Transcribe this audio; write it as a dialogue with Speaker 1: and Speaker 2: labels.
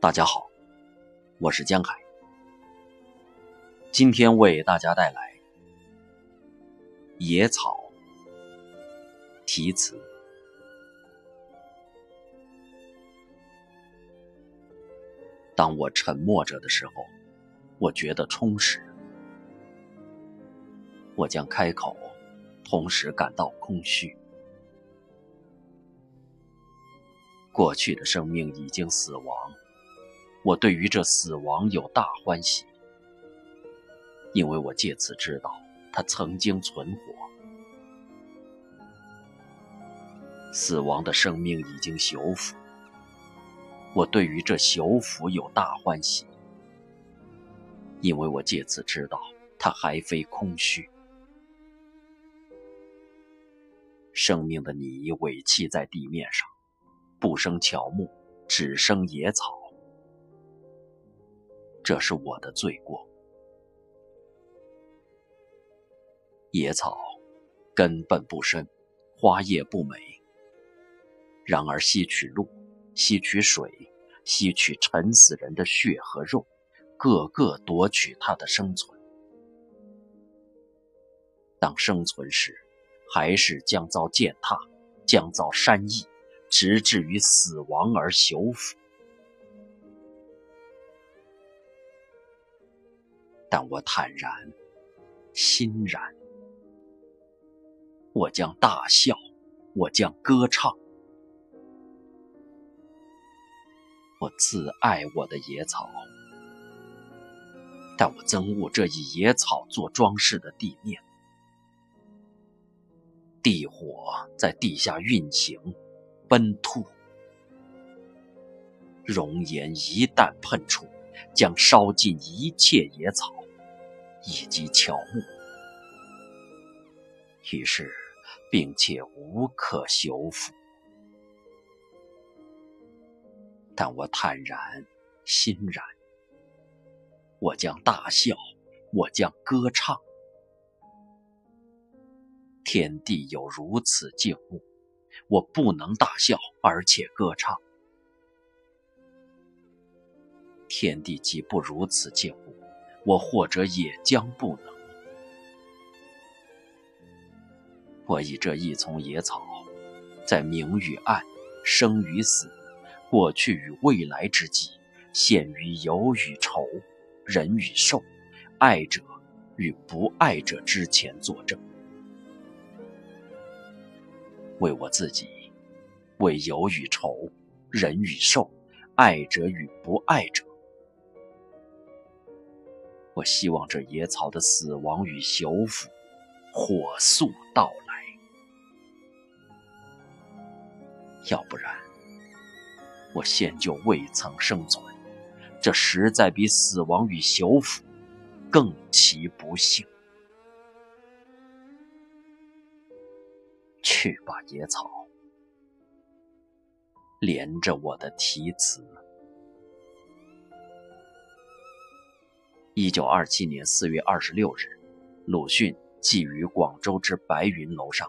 Speaker 1: 大家好，我是江海，今天为大家带来《野草》题词。当我沉默着的时候，我觉得充实；我将开口，同时感到空虚。过去的生命已经死亡。我对于这死亡有大欢喜，因为我借此知道它曾经存活。死亡的生命已经修复，我对于这修复有大欢喜，因为我借此知道它还非空虚。生命的泥委弃在地面上，不生乔木，只生野草。这是我的罪过。野草根本不深，花叶不美，然而吸取露、吸取水、吸取沉死人的血和肉，个个夺取它的生存。当生存时，还是将遭践踏，将遭山役，直至于死亡而朽腐。但我坦然，欣然。我将大笑，我将歌唱。我自爱我的野草，但我憎恶这以野草做装饰的地面。地火在地下运行，奔突，熔岩一旦喷出，将烧尽一切野草。以及乔木，于是，并且无可修复。但我坦然，欣然。我将大笑，我将歌唱。天地有如此静穆，我不能大笑而且歌唱。天地既不如此静穆。我或者也将不能。我以这一丛野草，在明与暗、生与死、过去与未来之际，陷于有与愁、人与兽、爱者与不爱者之前作证，为我自己，为有与愁、人与兽、爱者与不爱者。我希望这野草的死亡与修复火速到来，要不然，我现就未曾生存。这实在比死亡与修复更其不幸。去吧，野草，连着我的题词。一九二七年四月二十六日，鲁迅寄于广州之白云楼上。